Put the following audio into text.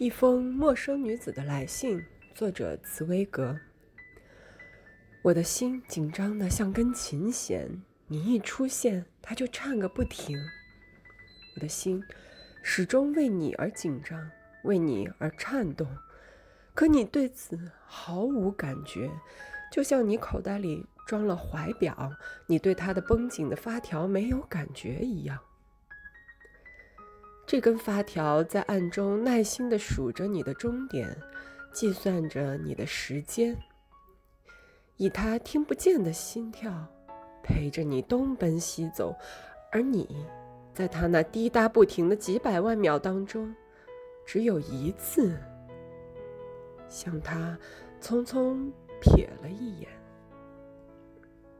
一封陌生女子的来信，作者茨威格。我的心紧张的像根琴弦，你一出现，它就颤个不停。我的心始终为你而紧张，为你而颤动，可你对此毫无感觉，就像你口袋里装了怀表，你对它的绷紧的发条没有感觉一样。这根发条在暗中耐心地数着你的终点，计算着你的时间，以它听不见的心跳陪着你东奔西走，而你在它那滴答不停的几百万秒当中，只有一次向它匆匆瞥了一眼。